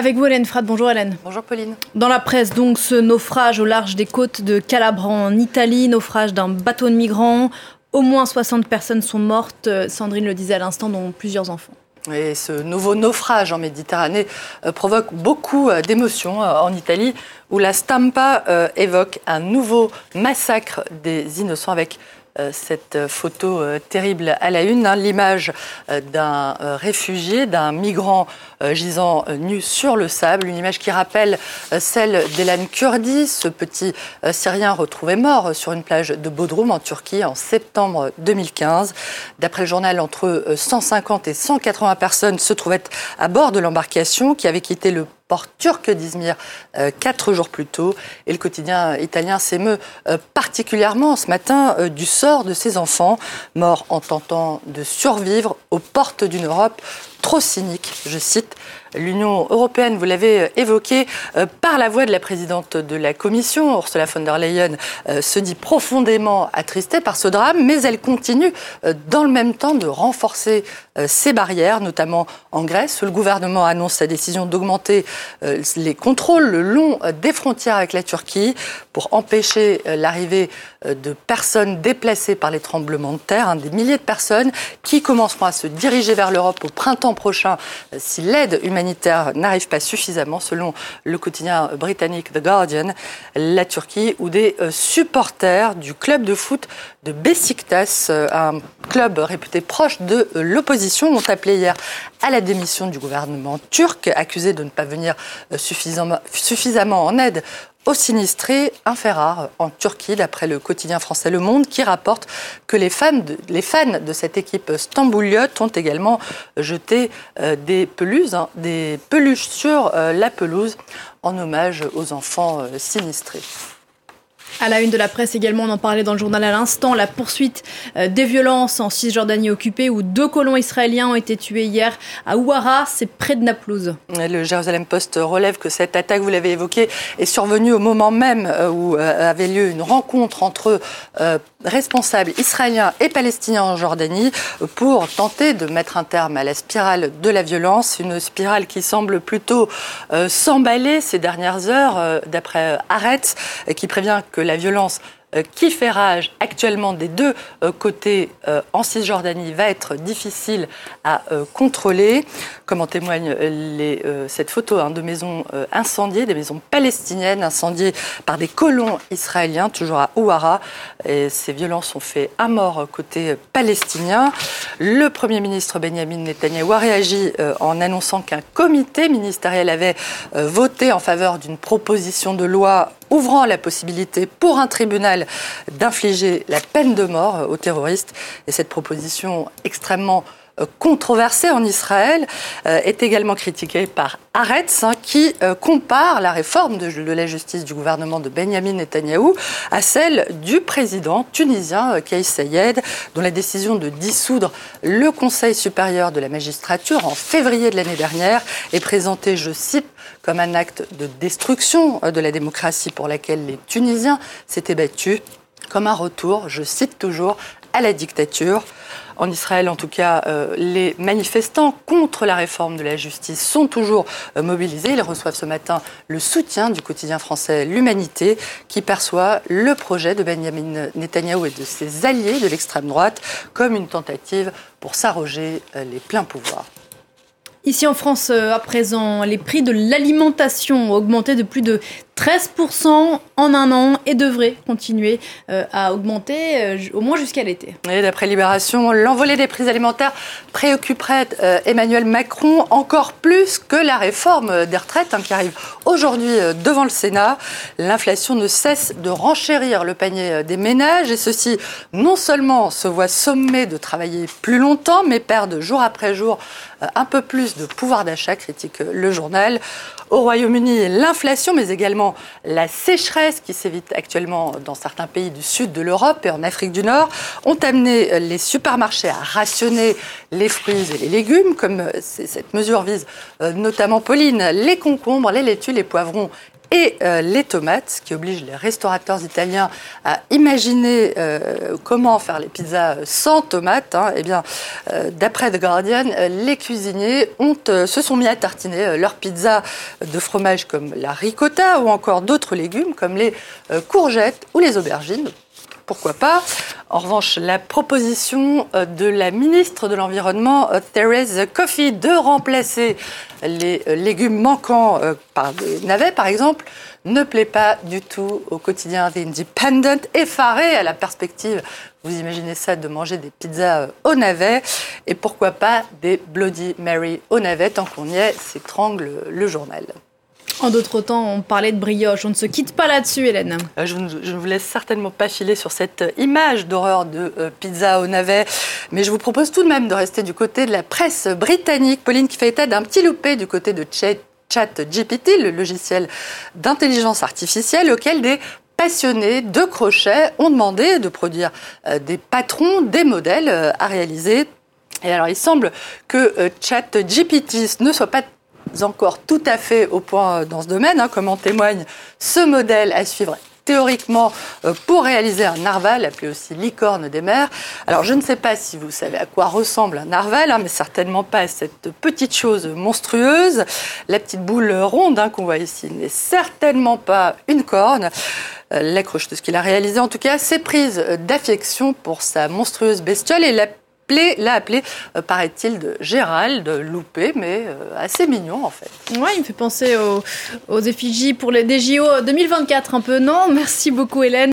Avec vous, Hélène Frad. Bonjour, Hélène. Bonjour, Pauline. Dans la presse, donc, ce naufrage au large des côtes de Calabre en Italie, naufrage d'un bateau de migrants. Au moins 60 personnes sont mortes, Sandrine le disait à l'instant, dont plusieurs enfants. Et ce nouveau naufrage en Méditerranée euh, provoque beaucoup euh, d'émotions euh, en Italie, où la Stampa évoque un nouveau massacre des innocents avec euh, cette photo euh, terrible à la une, hein, l'image euh, d'un réfugié, d'un migrant gisant nu sur le sable, une image qui rappelle celle d'Elan Kurdi, ce petit Syrien retrouvé mort sur une plage de Bodrum en Turquie en septembre 2015. D'après le journal, entre 150 et 180 personnes se trouvaient à bord de l'embarcation qui avait quitté le port turc d'Izmir euh, quatre jours plus tôt. Et le quotidien italien s'émeut euh, particulièrement ce matin euh, du sort de ces enfants morts en tentant de survivre aux portes d'une Europe trop cynique, je cite, l'Union européenne, vous l'avez euh, évoqué, euh, par la voix de la présidente de la Commission, Ursula von der Leyen, euh, se dit profondément attristée par ce drame, mais elle continue dans le même temps de renforcer ses barrières, notamment en Grèce, le gouvernement annonce sa décision d'augmenter les contrôles le long des frontières avec la Turquie pour empêcher l'arrivée de personnes déplacées par les tremblements de terre, hein, des milliers de personnes qui commenceront à se diriger vers l'Europe au printemps prochain si l'aide humanitaire n'arrive pas suffisamment, selon le quotidien britannique The Guardian, la Turquie, où des euh, supporters du club de foot de Besiktas, euh, un club réputé proche de euh, l'opposition, ont appelé hier à la démission du gouvernement turc, accusé de ne pas venir suffisamment en aide aux sinistrés, un fait en Turquie, d'après le quotidien français Le Monde, qui rapporte que les fans de, les fans de cette équipe stambouliote ont également jeté euh, des peluses, hein, des peluches sur euh, la pelouse en hommage aux enfants euh, sinistrés. À la une de la presse également, on en parlait dans le journal à l'instant, la poursuite euh, des violences en Cisjordanie occupée où deux colons israéliens ont été tués hier à Ouara, c'est près de Naplouse. Le Jérusalem Post relève que cette attaque, vous l'avez évoqué, est survenue au moment même euh, où euh, avait lieu une rencontre entre responsables israéliens et palestiniens en Jordanie pour tenter de mettre un terme à la spirale de la violence, une spirale qui semble plutôt s'emballer ces dernières heures, d'après Arrête, qui prévient que la violence euh, qui fait rage actuellement des deux euh, côtés euh, en Cisjordanie va être difficile à contrôler, comme en témoigne cette photo hein, de maisons incendiées, des maisons palestiniennes incendiées par des colons israéliens, toujours à Ouara. Ces violences ont fait un mort côté palestinien. Le Premier ministre Benjamin Netanyahu a réagi en annonçant qu'un comité ministériel avait voté en faveur d'une proposition de loi ouvrant la possibilité pour un tribunal d'infliger la peine de mort aux terroristes. Et cette proposition extrêmement controversée en Israël euh, est également critiquée par Aretz, hein, qui euh, compare la réforme de, la justice du gouvernement de Benjamin Netanyahou à celle du président tunisien Kais Sayed, dont la décision de dissoudre le Conseil supérieur de la magistrature en février de l'année dernière est présentée, je cite, comme un acte de destruction de la démocratie pour laquelle les Tunisiens s'étaient battus, comme un retour, je cite toujours, à la dictature. En Israël, en tout cas, euh, les manifestants contre la réforme de la justice sont toujours euh, mobilisés. Ils reçoivent ce matin le soutien du quotidien français L'Humanité, qui perçoit le projet de Benjamin Netanyahou et de ses alliés de l'extrême droite comme une tentative pour s'arroger euh, les pleins pouvoirs. Ici en France, à présent, les prix de l'alimentation ont augmenté de plus de 13% en un an et devrait continuer euh, à augmenter euh, au moins jusqu'à l'été. D'après Libération, l'envolée des prix alimentaires préoccuperait euh, Emmanuel Macron encore plus que la réforme des retraites hein, qui arrive aujourd'hui devant le Sénat. L'inflation ne cesse de renchérir le panier des ménages et ceux-ci non seulement se voient sommés de travailler plus longtemps mais perdent jour après jour un peu plus de pouvoir d'achat, critique le journal. Au Royaume-Uni, l'inflation mais également la sécheresse qui s'évite actuellement dans certains pays du sud de l'Europe et en Afrique du Nord ont amené les supermarchés à rationner les fruits et les légumes, comme cette mesure vise euh, notamment Pauline, les concombres, les laitues, les poivrons et les tomates, ce qui oblige les restaurateurs italiens à imaginer comment faire les pizzas sans tomates. Hein. Eh bien, d'après The Guardian, les cuisiniers se sont mis à tartiner leur pizza de fromage comme la ricotta ou encore d'autres légumes comme les courgettes ou les aubergines pourquoi pas. En revanche, la proposition euh, de la ministre de l'Environnement, euh, Therese Coffey, de remplacer les euh, légumes manquants par des navets, par exemple, ne plaît pas du tout au quotidien des Independent, effaré à la perspective, vous imaginez ça, de manger des pizzas au navet, et pourquoi pas des Bloody Mary au navet, tant qu'on y est, s'étrangle le journal. En d'autres temps, on parlait de brioche. On ne se quitte pas là-dessus, Hélène. Euh, je, ne, vous laisse certainement pas filer sur cette image d'horreur de euh, pizza au navet, mais je vous propose tout de même de rester du côté de la presse britannique. Pauline qui fait état d'un petit loupé du côté de ChatGPT, le logiciel d'intelligence artificielle auquel des passionnés de crochet ont demandé de produire euh, des patrons, des modèles à réaliser. Et alors, il semble que ChatGPT ne soit pas encore tout à fait au point dans ce domaine, hein, comme en témoigne ce modèle à suivre théoriquement euh, pour réaliser un narval, appelé aussi licorne des mers. Alors je ne sais pas si vous savez à quoi ressemble un narval, hein, mais certainement pas à cette petite chose monstrueuse. La petite boule ronde hein, qu'on voit ici n'est certainement pas une corne. Euh, la de ce qu'il a réalisé, en tout cas, c'est prise d'affection pour sa monstrueuse bestiole et la l'a appelé, euh, paraît-il, de Gérald, loupé, mais euh, assez mignon en fait. Ouais, il me fait penser aux, effigies pour les DJO 2024 un peu, non? Merci beaucoup Hélène.